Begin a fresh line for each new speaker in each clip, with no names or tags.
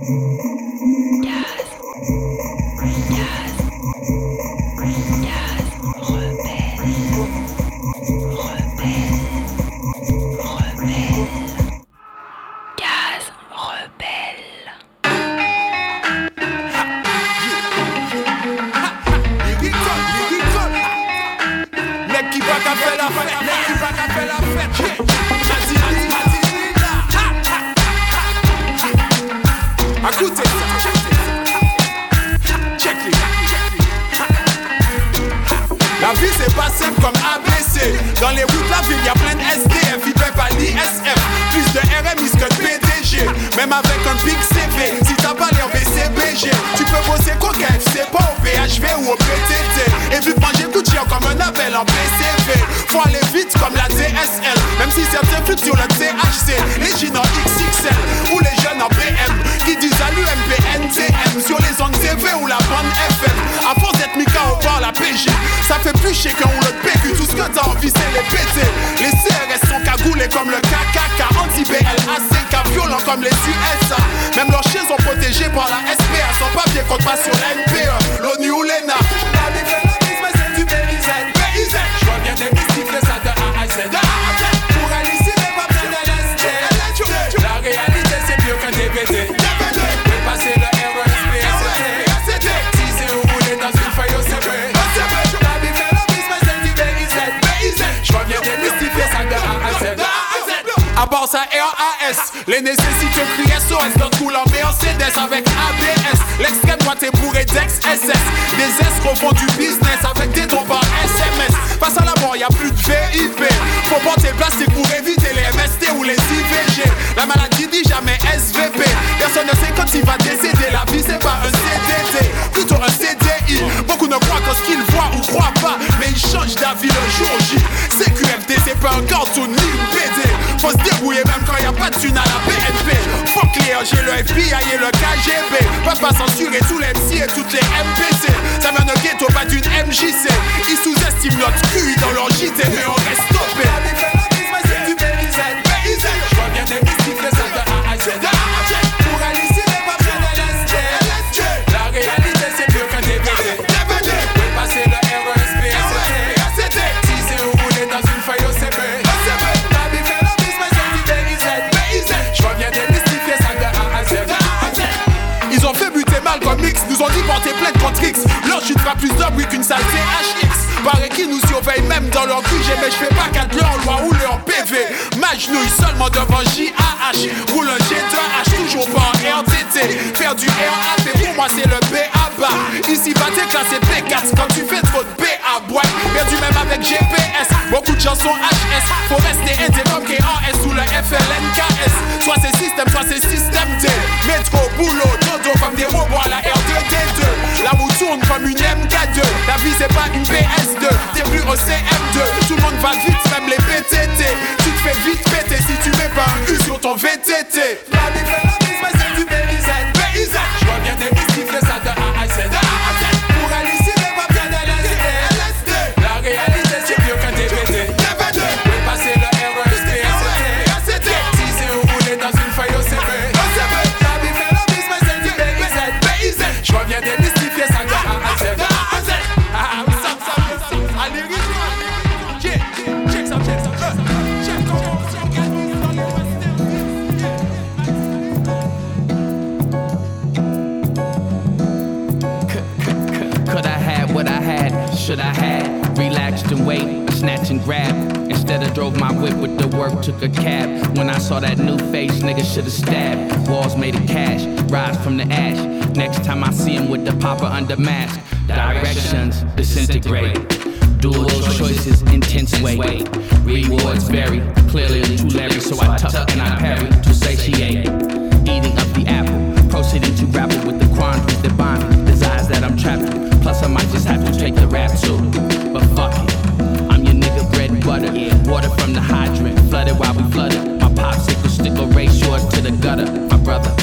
Les Faut porter le plastique pour éviter les MST ou les IVG. La maladie dit jamais SVP. Personne ne sait quand il va décéder. La vie, c'est pas un CDD, plutôt un CDI. Beaucoup ne croient qu'en ce qu'ils voient ou croient pas. Mais ils changent d'avis le jour J. CQFD, c'est pas un cartoon ni une BD. Faut se débrouiller même quand y a pas de thune à la BNP. J'ai le FBI et le KGB. Pas censurer tous les MC et toutes les MPC. Ça vient de ghetto, pas d'une MJC. Ils sous-estiment notre QI dans leur JT, mais on reste stoppé. Va plus d'hommes, oui, qu'une sale THX. Paraît qu'ils nous surveillent même dans leur QG, mais je fais pas qu'à leur loi ou leur PV. Magenouille seulement devant JAH. Roule un G2H, toujours pas en RTT. Faire du RAP, pour moi c'est le BABA. Ici, va classé P4 quand tu fais trop de BA boîte. Perdu même avec GPS, beaucoup de chansons HS. Faut rester indépendant KAS sous le FLNKS. Soit c'est système, soit c'est système D. Métro, boulot, dodo comme des robots à la R2D2. La roue tourne comme une MK2. La vie c'est pas une PS t'es plus au CM2. Tout le monde va vite, même les PTT. Tu te fais vite péter si tu mets pas un U sur ton VTT. La vie la c'est du.
Nigga should've stabbed. Walls made of cash, rise from the ash. Next time I see him with the popper under mask, directions disintegrate. Dual choices, intense way. Rewards vary. Clearly, too Larry, so I tuck and I parry to satiate. Eating up the apple, proceeding to grapple with the quandaries that bind desires that I'm trapped Plus, I might just have to take the rap too. But fuck it. I'm your nigga bread butter. Water from the hydrant, flooded while we flooded. To the gutter. My brother,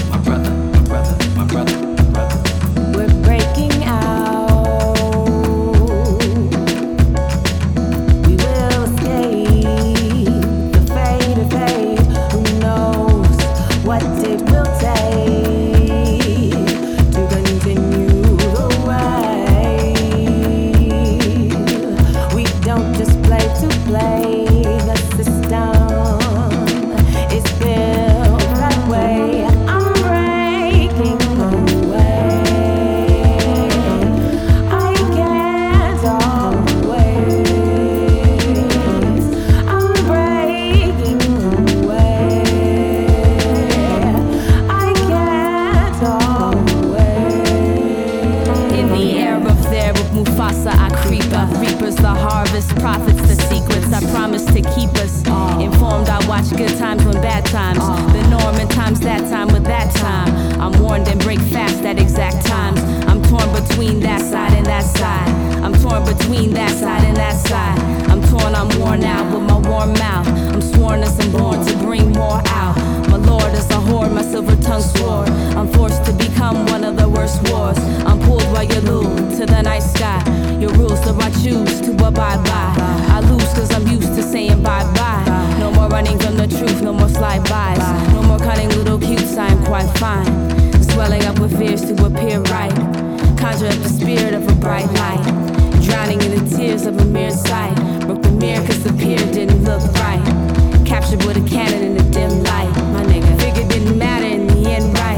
novice profits the secrets I promise to keep
us informed. I watch good times when bad times, the norm and times that time with that time. I'm warned and break fast at exact times. I'm between that side and that side. I'm torn between that side and that side. I'm torn, I'm worn out with my warm mouth. I'm sworn as I'm born to bring more out. My lord is a horde, my silver tongue sword. I'm forced to become one of the worst wars. I'm pulled by your lose to the night sky. Your rules, so I choose to abide by. I lose cause I'm used to saying bye bye. No more running from the truth, no more slide bys. No more cutting little cutes, I am quite fine. Swelling up with fears to appear right. Conjure up the spirit of a bright light. Drowning in the tears of a mere sight. Broke the mirror cause the pier didn't look right. Captured with a cannon in the dim light. My nigga, figured didn't matter in the end, right?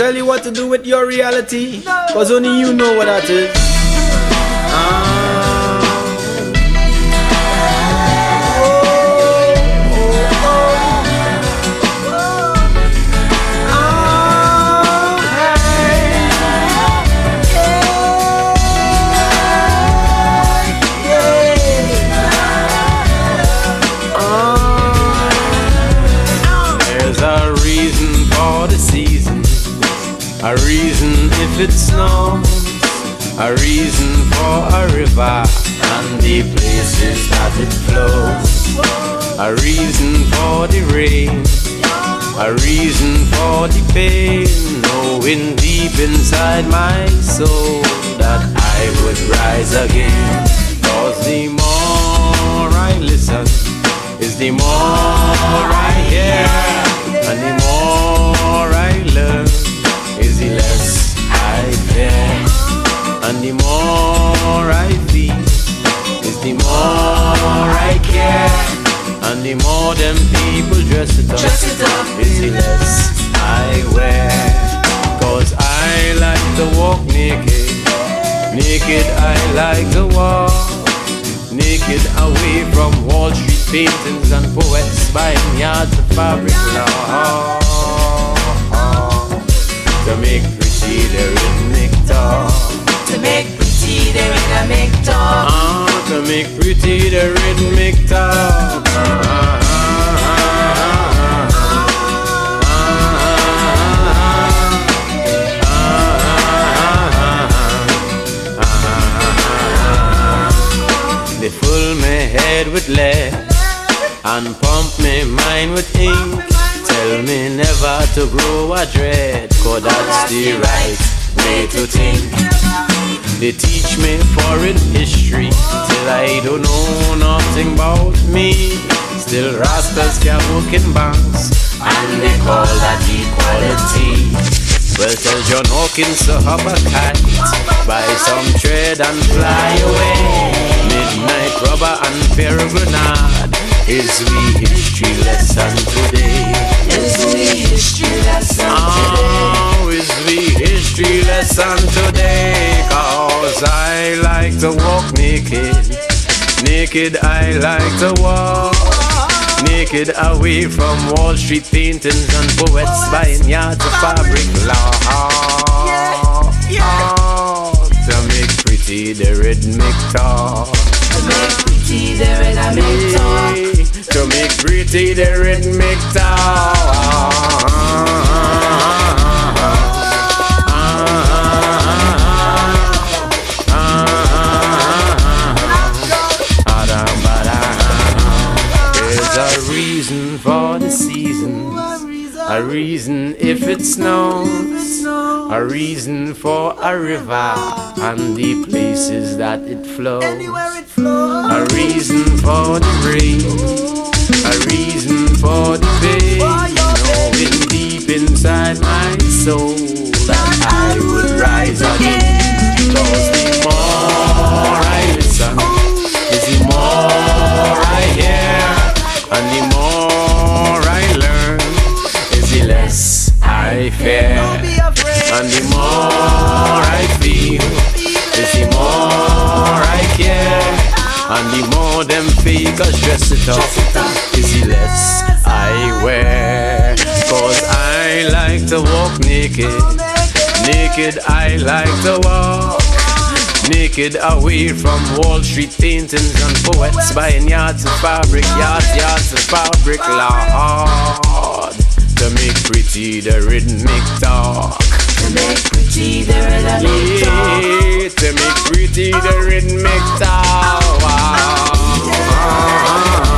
Tell you what to do with your reality. Cause only you know what that is.
It snows, a reason for a river and the places that it flows. A reason for the rain, a reason for the pain, knowing deep inside my soul that I would rise again. Cause the more I listen, is the more I hear, and the more And the more I feel, is the more I care. And the more them people dress it up, dress it up. is the less I wear. Cause I like to walk naked, naked I like to walk. Naked away from Wall Street paintings and poets buying yards of fabric now to make pretty the rhythmic talk.
To make pretty the rhythmic talk.
Ah, to make pretty the rhythmic talk. Ah, They fill me head with lead and pump me mind with ink. Tell me never to grow a dread, cause that's the right way to think. They teach me foreign history till I don't know nothing about me. Still Rastas can work in banks, and they call that equality. Well, tell John Hawkins to hop a kite, buy some tread and fly away. Midnight rubber and fair grenade is we history lesson today.
Is we history lesson
today. Oh, is we history lesson today. Cause I like to walk naked. Naked I like to walk. Naked away from Wall Street paintings and poets buying yards of fabric. Law. To make pretty the rhythmic talk.
To make pretty the rhythmic talk
to make pretty the rhythmic talk. A reason if it snows, a reason for a river and the places that it flows, a reason for the rain. A reason for the pain, knowing deep inside my soul that I would rise again. Fear, and the more I feel, the more I care. And the more them fakers dress it up, is the less I wear. Cause I like to walk naked. Naked I like to walk. Naked away from Wall Street paintings and poets buying yards of fabric, yards, yards of fabric, Lord. Make pretty the rhythmic talk.
To make pretty the rhythmic talk.
Yeah, to make pretty the rhythmic talk. reason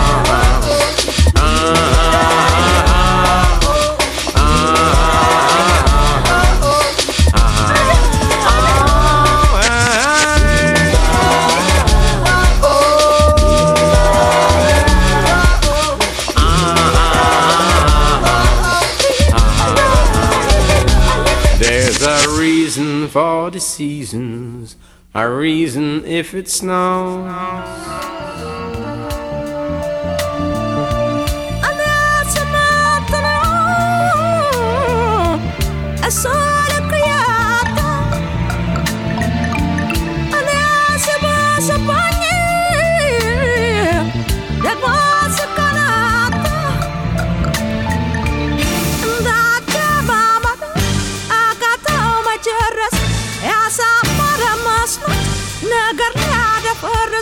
seasons, a reason if it snows.
far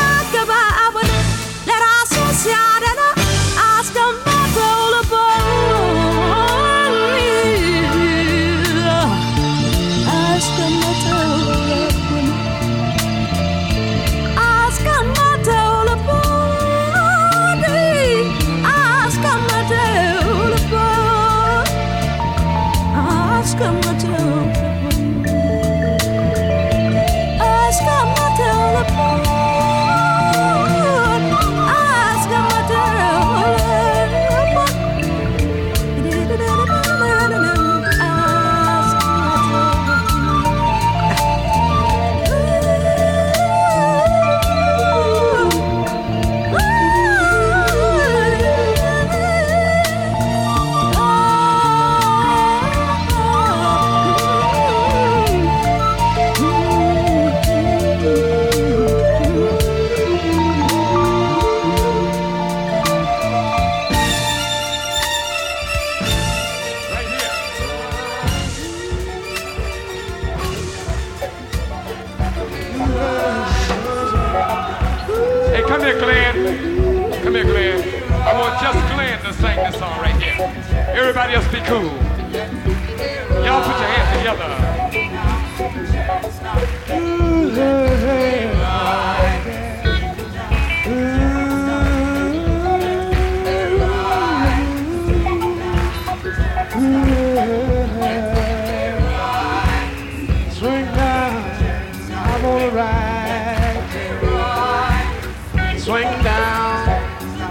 down.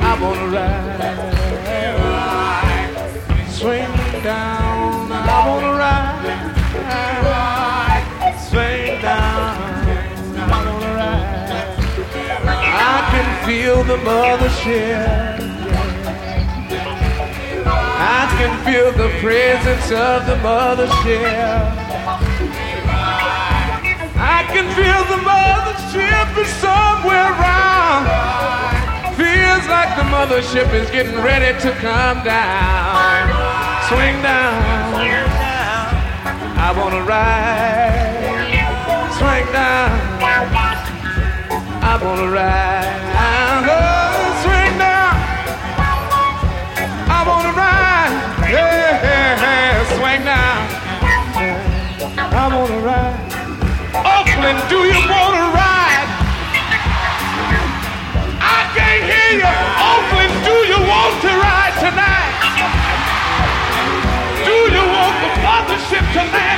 I wanna ride. Swing down. I wanna ride. Swing down. I wanna ride. I can feel the mothership. I can feel the presence of the mothership. I can feel the mothership is somewhere around. Feels like the mothership is getting ready to come down. Swing down. I wanna ride. Swing down. I wanna ride. Oh, swing down. I wanna ride. Yeah, yeah, yeah.
swing
down. I wanna ride. Oakland, do you wanna ride? Come man.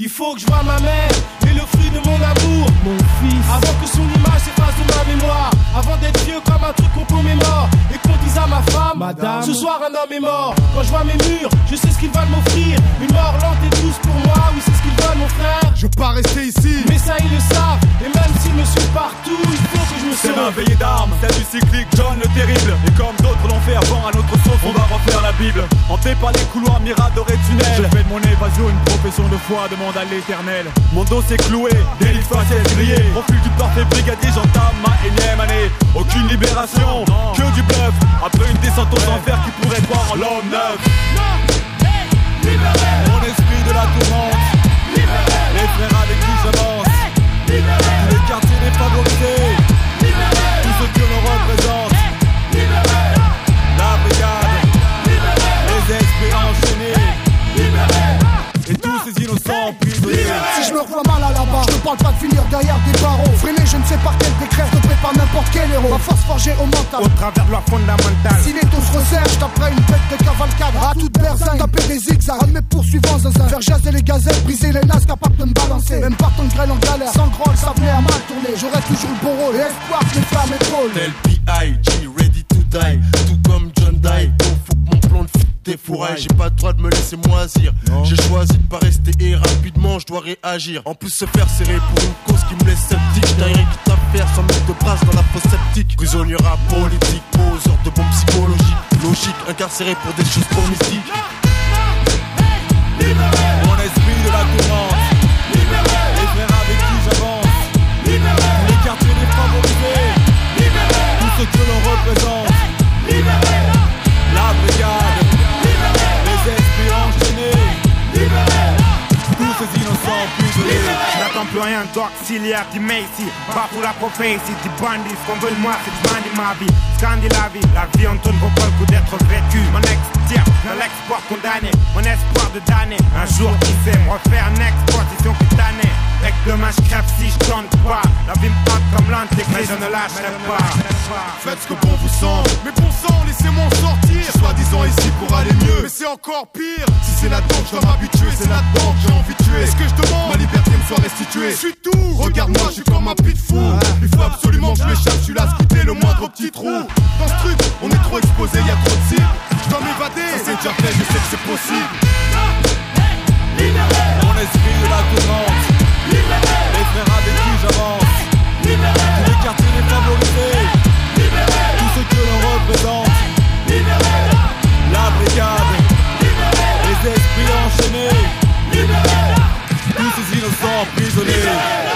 Il faut que je vois ma mère et le fruit de mon amour, mon fils. Avant que son image s'efface de ma mémoire, avant d'être vieux comme un truc qu'on commémore et qu'on dise à ma femme, Madame, ce soir un homme est mort. Quand je vois mes murs, je sais ce qu'ils veulent m'offrir. Une mort lente et douce pour moi, oui c'est ce mon frère.
Je veux pas rester ici,
mais ça ils le savent. Et même s'ils me suivent partout, il faut que je me
C'est veillée d'armes, celle du cyclique John le terrible. Et comme d'autres l'ont fait avant à notre sauce, on va refaire la Bible. Hanté par les couloirs miradors et tunnels. Je fais de mon évasion une profession de foi, demande à l'éternel. Mon dos s'est cloué, délit de faciès grillé. Profil du parfait brigadier, j'entame ma énième année. Aucune libération, que du bluff. Après une descente aux enfers qui pourrait croire en l'homme neuf. Mon esprit de la tourmente, les frères avec qui j'avance. Tous les quartiers défavorisés,
je me revois mal à la barre, je ne parle pas de finir derrière des barreaux. Freiné, je ne sais par quel décret, stoppé par n'importe quel héros. Ma force forgée au mental.
Au travers de loi fondamentale.
Si les taux se resserrent, je taperai une bête de cavalcade. À toute berzingue, taper des zigzags. Un de mes poursuivants, zinzin. Faire jaser les gazelles, briser les nasses, capable de me balancer. Même par ton grêle en galère, sans groll, ça venait à mal tourner. J'aurais toujours le bon rôle et espoir que les flammes épaulent.
Tel P.I.G. ready to die Tout comme John Die Oh fit défouraille J'ai pas le droit de me laisser moisir. J'ai choisi de pas rester et rapidement je dois réagir. En plus se faire serrer pour une cause qui me laisse sceptique. J'ai rien qui à faire sans mettre de brasse dans la fosse sceptique. Prisonnier rap politique, poseur de bombes psychologiques. Logique, incarcéré pour des choses trop mystiques
Mon
rien d'auxiliaire, du Macy pour la prophétie, du bandit Ce qu'on veut de moi c'est de ma vie. Scandinavie, la vie en tourne vaut pas le coup d'être vécu Mon ex tire dans l'export condamné. Mon espoir de damner Un jour qui sait me refaire une exposition cutanée Mec demain je crève si je tente pas La vie me hante comme l'antéchrist Mais je ne lâcherai pas
Faites ce que bon vous semble. Mais bon sang, laissez-moi en sortir. Soi-disant ici pour aller mieux. Mais c'est encore pire. Si c'est là-dedans que je dois m'habituer, c'est là-dedans que j'ai envie de tuer. Est-ce que je demande Ma liberté me soit restituée? Je suis tout. Regarde-moi, je suis comme un pit fou. Il faut absolument que je m'échappe. Je suis là, le moindre petit trou. Dans ce truc, on est trop exposé, y a trop de cibles. Je dois m'évader. Ça c'est déjà fait, je sais que c'est possible.
Mon esprit de la les frères avec qui j'avance. Tous les quartiers défavorisés, tous ceux que l'on représente. La brigade, les esprits enchaînés. Tous ces innocents prisonniers.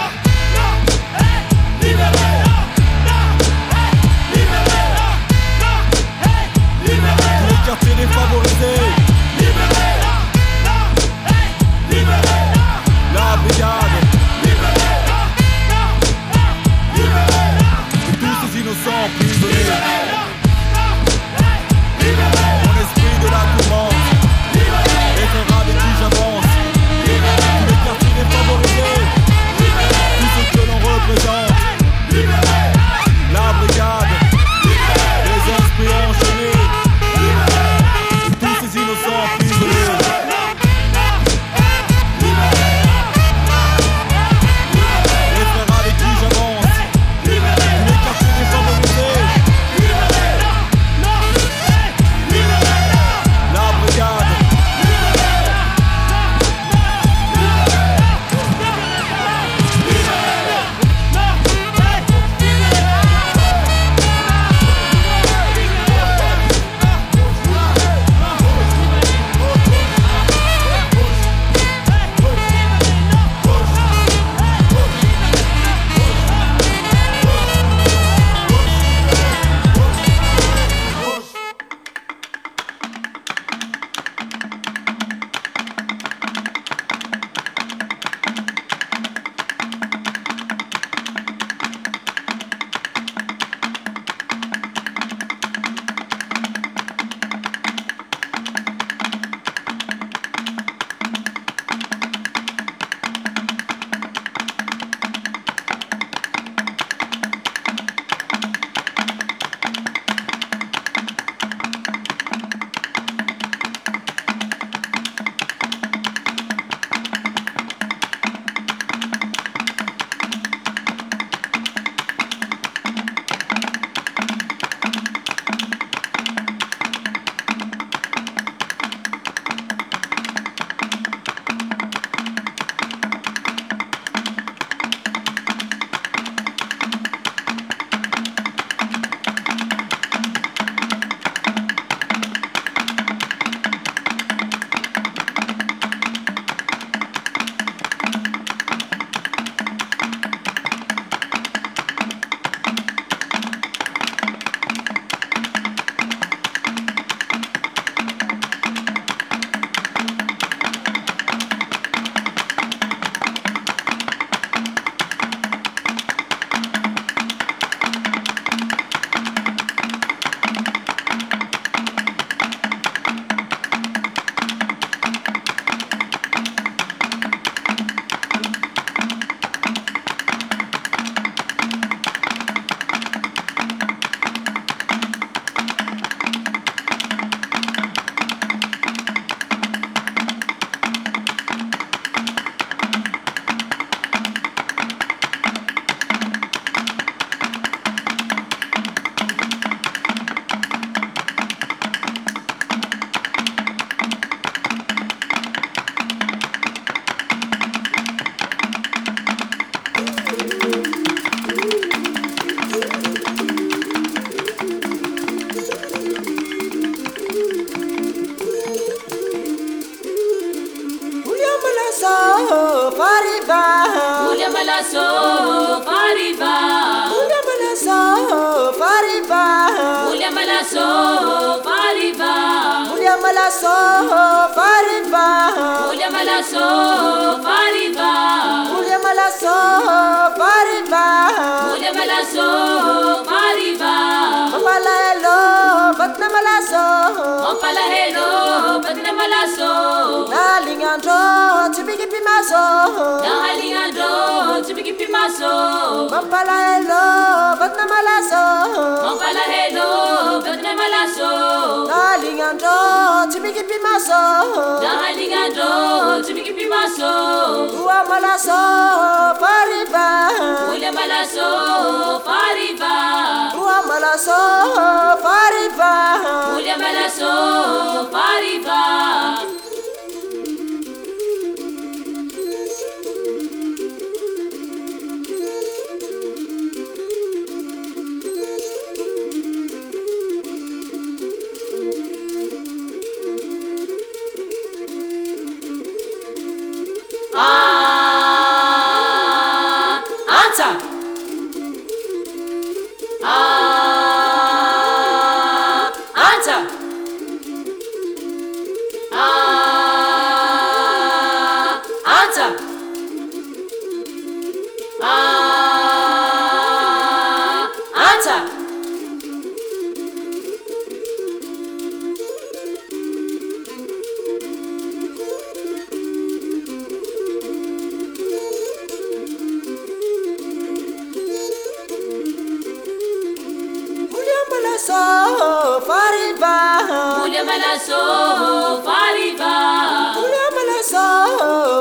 Malaso fariva
Ulia malaso fariva
Ulia malaso fariva
Mapala hello batna malaso
Mapala hello batna malaso
Dalingandro tibiki pimaso
Dalingandro tibiki pimaso
Mapala hello batna malaso
Mapala hello batna malaso
Dalingandro tibiki maso
Damalinga do Timiki Pimaso
Ua malaso Fariba.
Ule malaso Fariba.
Ua malaso Fariba.
Ule malaso
Fariba.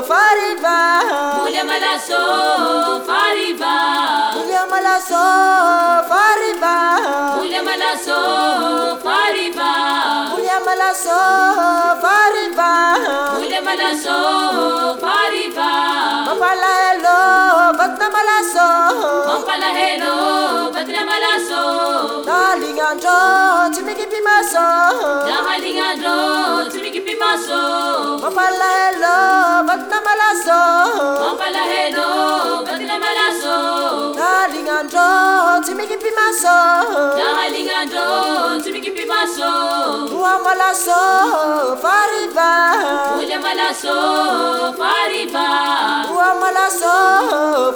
Fariva
Ulia malaso fariva.
Ulia malaso fariva
Ulia malaso fariva.
Ulia malaso fariva
Ulia malaso fariva.
Mapala hello batna malaso
Mapala hello batna malaso.
Dalingandro tibiki pimaso
Dahalingandro tibiki pimaso.
Mapala hello batna malaso
Mapala hello batna malaso.
Dalingandro tibiki
Dahalingandro
malaso fariva
Ulia malaso fariva.
Ua malaso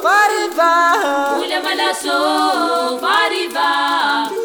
fariva
Ulia malaso fariva.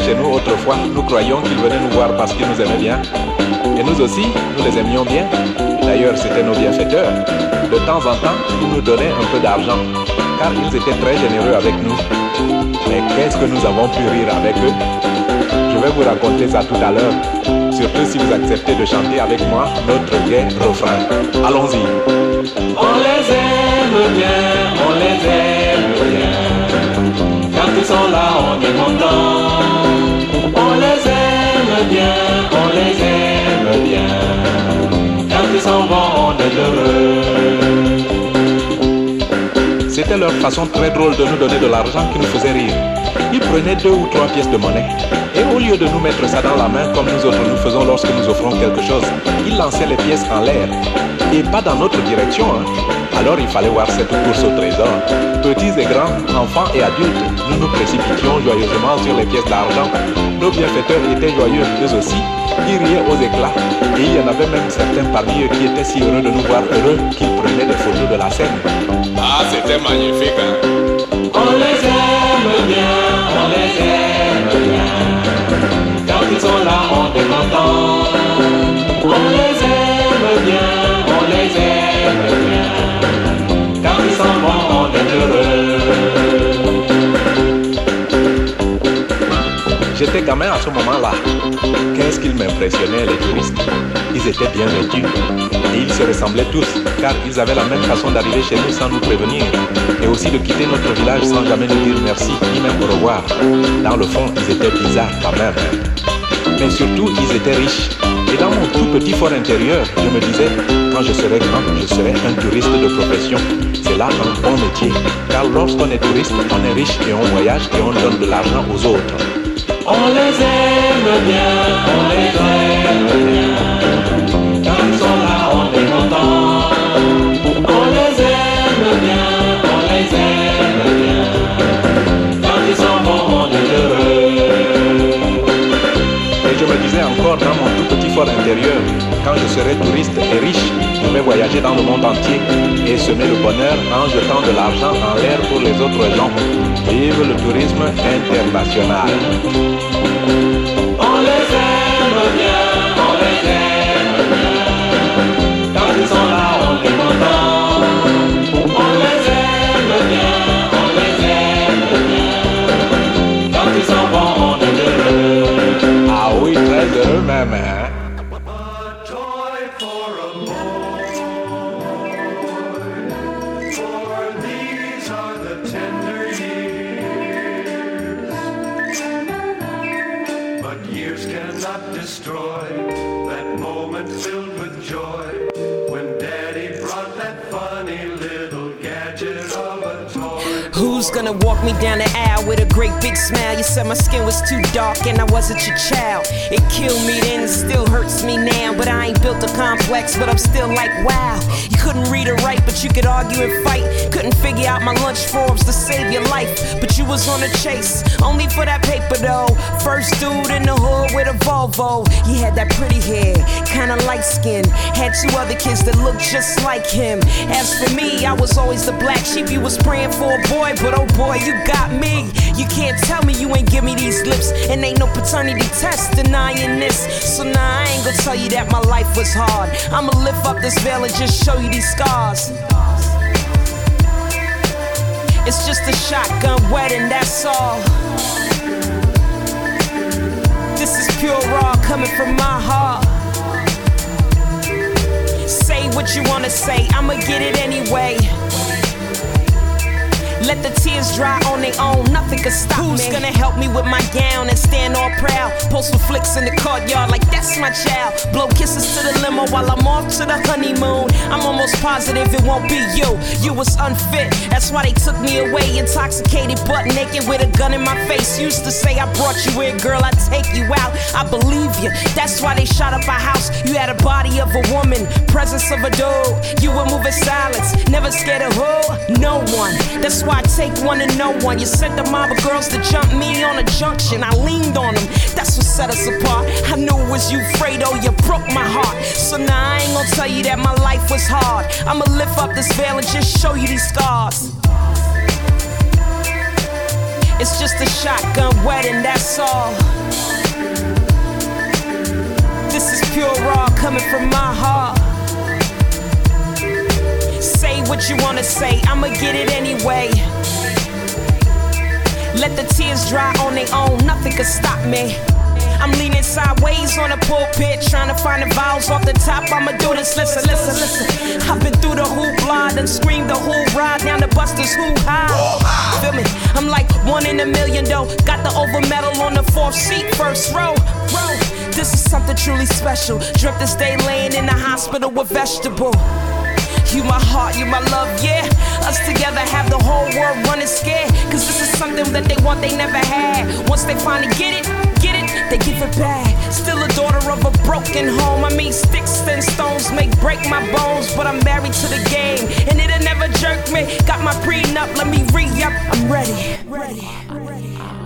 Chez nous autrefois, nous croyions qu'ils venaient nous voir parce qu'ils nous aimaient bien. Et nous aussi, nous les aimions bien. D'ailleurs, c'était nos bienfaiteurs. De temps en temps, ils nous donnaient un peu d'argent, car ils étaient très généreux avec nous. Mais qu'est-ce que nous avons pu rire avec eux? Je vais vous raconter ça tout à l'heure, surtout si vous acceptez de chanter avec moi notre gai refrain. Allons-y. Leur façon très drôle de nous donner de l'argent qui nous faisait rire. Ils prenaient deux ou trois pièces de monnaie et au lieu de nous mettre ça dans la main comme nous autres nous faisons lorsque nous offrons quelque chose, ils lançaient les pièces en l'air et pas dans notre direction. hein. Alors il fallait voir cette course au trésor. Petits et grands, enfants et adultes, nous nous précipitions joyeusement sur les pièces d'argent. Nos bienfaiteurs étaient joyeux, eux aussi. Ils riaient aux éclats. Et il y en avait même certains parmi eux qui étaient si heureux de nous voir heureux qu'ils prenaient des photos de la scène.
Ah, c'était magnifique, hein?
On les aime bien, on les aime bien. Quand ils sont là, on est content.
J'étais gamin à ce moment-là. Qu'est-ce qu'ils m'impressionnaient, les touristes? Ils étaient bien vêtus. Et ils se ressemblaient tous, car ils avaient la même façon d'arriver chez nous sans nous prévenir. Et aussi de quitter notre village sans jamais nous dire merci, ni même au revoir. Dans le fond, ils étaient bizarres quand même. Mais surtout, ils étaient riches. Et dans mon tout petit fort intérieur, je me disais, quand je serai grand, je serai un touriste de profession. C'est là un bon métier. Car lorsqu'on est touriste, on est riche et on voyage et on donne de l'argent aux autres.
On les aime bien, on les aime bien. Quand ils sont là, on est content. On les aime bien, on les aime bien. Quand ils s'en vont, on est heureux.
Et je me disais encore dans mon tout petit fort intérieur, quand je serai touriste et riche, je vais voyager dans le monde entier et semer le bonheur en jetant de l'argent en l'air pour les autres gens. Vive le tourisme international.
Gonna walk me down the aisle with a great big smile? You said my skin was too dark and I wasn't your child. It killed me then, it still hurts me now. But I ain't built a complex, but I'm still like, wow. You couldn't read or write, but you could argue and fight. Couldn't figure out my lunch forms to save your life. But you was on a chase, only for that paper though. First dude in the hood with a Volvo. You had that pretty hair, kinda light skin. Had two other kids that looked just like him. As for me, I was always the black sheep. You was praying for a boy, but oh boy, you got me. You can't tell me you ain't give me these lips. And ain't no paternity test denying this. So nah, I ain't gonna tell you that my life was hard. I'ma lift up this veil and just show you these scars. It's just a shotgun wedding, that's all. This is pure raw coming from my heart. Say what you wanna say, I'ma get it anyway. Let the tears dry on their own, nothing can stop Who's me. Who's gonna help me with my gown and stand all proud? Post some flicks in the courtyard like that's my child. Blow kisses to the limo while I'm off to the honeymoon. I'm almost positive it won't be you. You was unfit, that's why they took me away. Intoxicated, butt naked with a gun in my face. Used to say I brought you in, girl, I take you out. I believe you. That's why they shot up our house. You had a body of a woman, presence of a dude. You were moving silence, never scared of who? No one. That's why I take one to no one. You sent the mob of girls to jump me on a junction. I leaned on them. That's what set us apart. I knew it was you, Fredo. You broke my heart. So now I ain't gonna tell you that my life was hard. I'ma lift up this veil and just show you these scars. It's just a shotgun wedding, that's all. This is pure raw coming from my heart. What you wanna say, I'ma get it anyway. Let the tears dry on their own, nothing can stop me. I'm leaning sideways on the pulpit, trying to find the vowels off the top. I'ma do this. Listen, listen, listen. I've been through the hoopla, done screamed the whole ride down the busters who high. Feel me? I'm like one in a million though. Got the over medal on the fourth seat, first row. Row. This is something truly special. Dreamt this day laying in the hospital with vegetable. You my heart, you my love, yeah. Us together have the whole world running scared. Cause this is something that they want, they never had. Once they finally get it, get it, they give it back.
Still a daughter of a broken home. I mean, sticks and stones may break my bones, but I'm married to the game, and it'll never jerk me. Got my prenup, let me re up. I'm ready. Ready.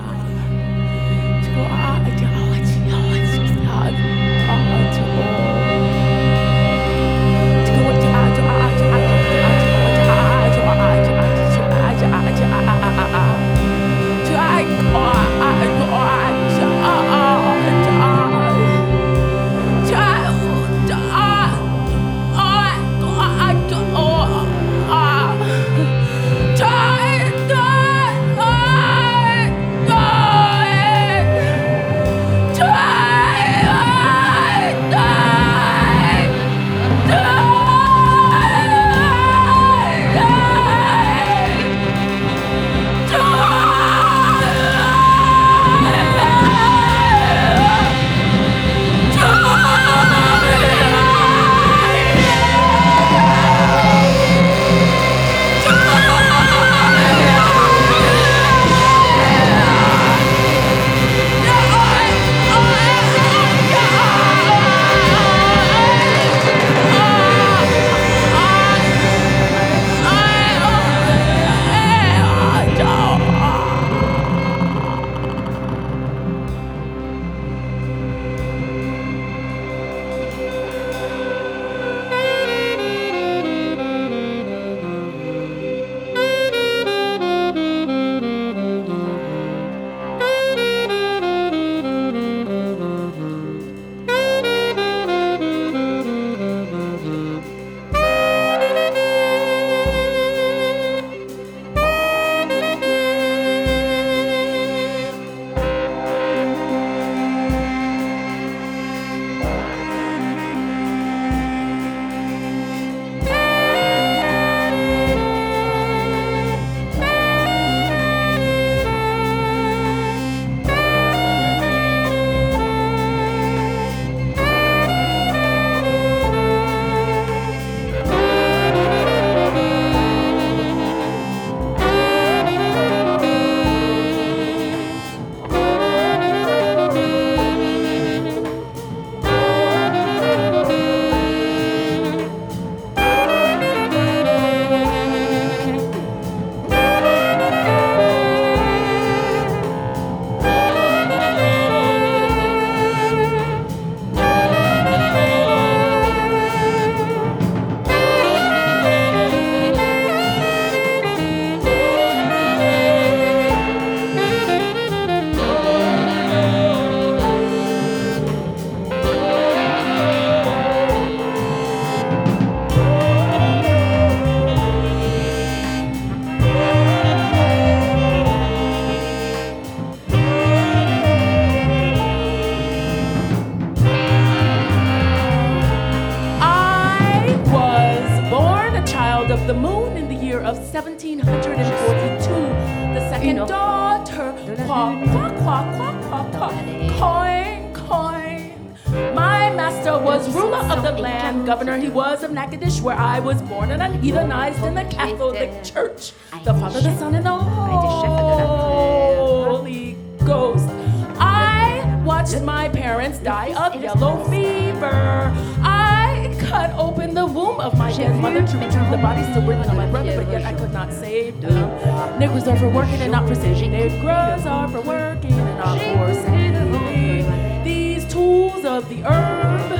working and not for sitting. Their grows are for working and not for saving. These tools of the herb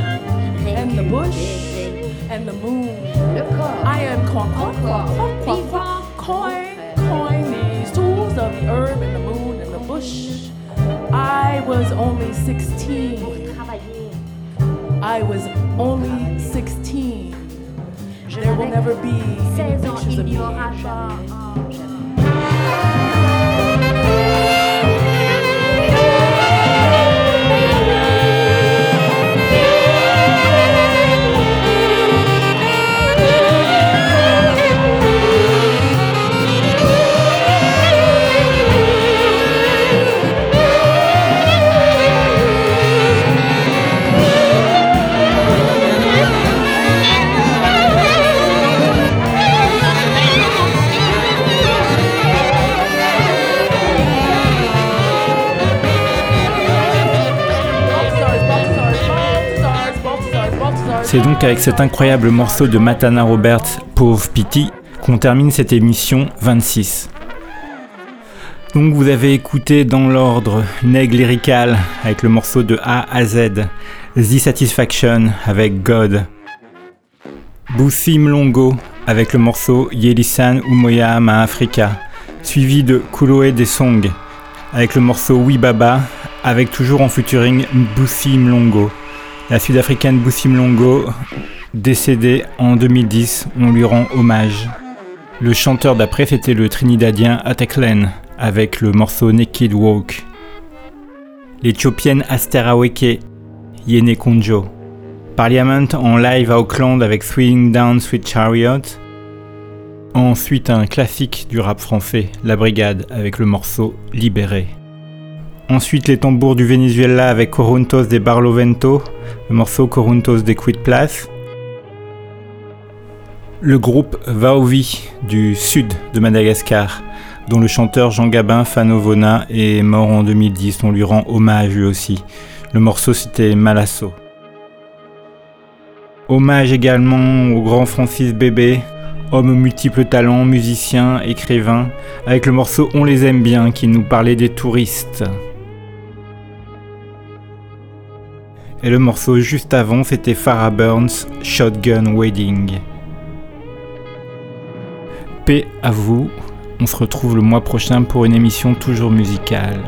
and the bush and the moon. I am coin, coin, coin, coin these tools of the herb and the moon and the bush. I was only 16. I was only 16. There will never be any pictures of me.
C'est donc avec cet incroyable morceau de Matana Roberts, Pauvre Pity, qu'on termine cette émission 26. Donc vous avez écouté dans l'ordre Neg Lyrical avec le morceau de A à Z, The Satisfaction avec God, Boussim Longo avec le morceau Yelisan Umoya Ma Africa, suivi de Kuloe des Song avec le morceau Oui Baba, avec toujours en featuring Boussi Mlongo. La sud-africaine Boussi Mlongo, décédée en 2010, on lui rend hommage. Le chanteur d'après c'était le Trinidadien Ataklen avec le morceau Naked Walk. L'Éthiopienne Asteraweke, Yene Konjo. Parliament en live à Auckland avec Swing Down Sweet Chariot. Ensuite, un classique du rap français, La Brigade, avec le morceau Libéré. Ensuite, les tambours du Venezuela avec Coruntos de Barlovento, le morceau Coruntos de Quit Place. Le groupe Vaovi du sud de Madagascar, dont le chanteur Jean Gabin Fanovona est mort en 2010. On lui rend hommage lui aussi. Le morceau c'était Malasso. Hommage également au grand Francis Bébé, homme multiples talents, musicien, écrivain, avec le morceau On les aime bien qui nous parlait des touristes. Et le morceau juste avant, c'était Farah Burns, Shotgun Wedding. Paix à vous, on se retrouve le mois prochain pour une émission toujours musicale.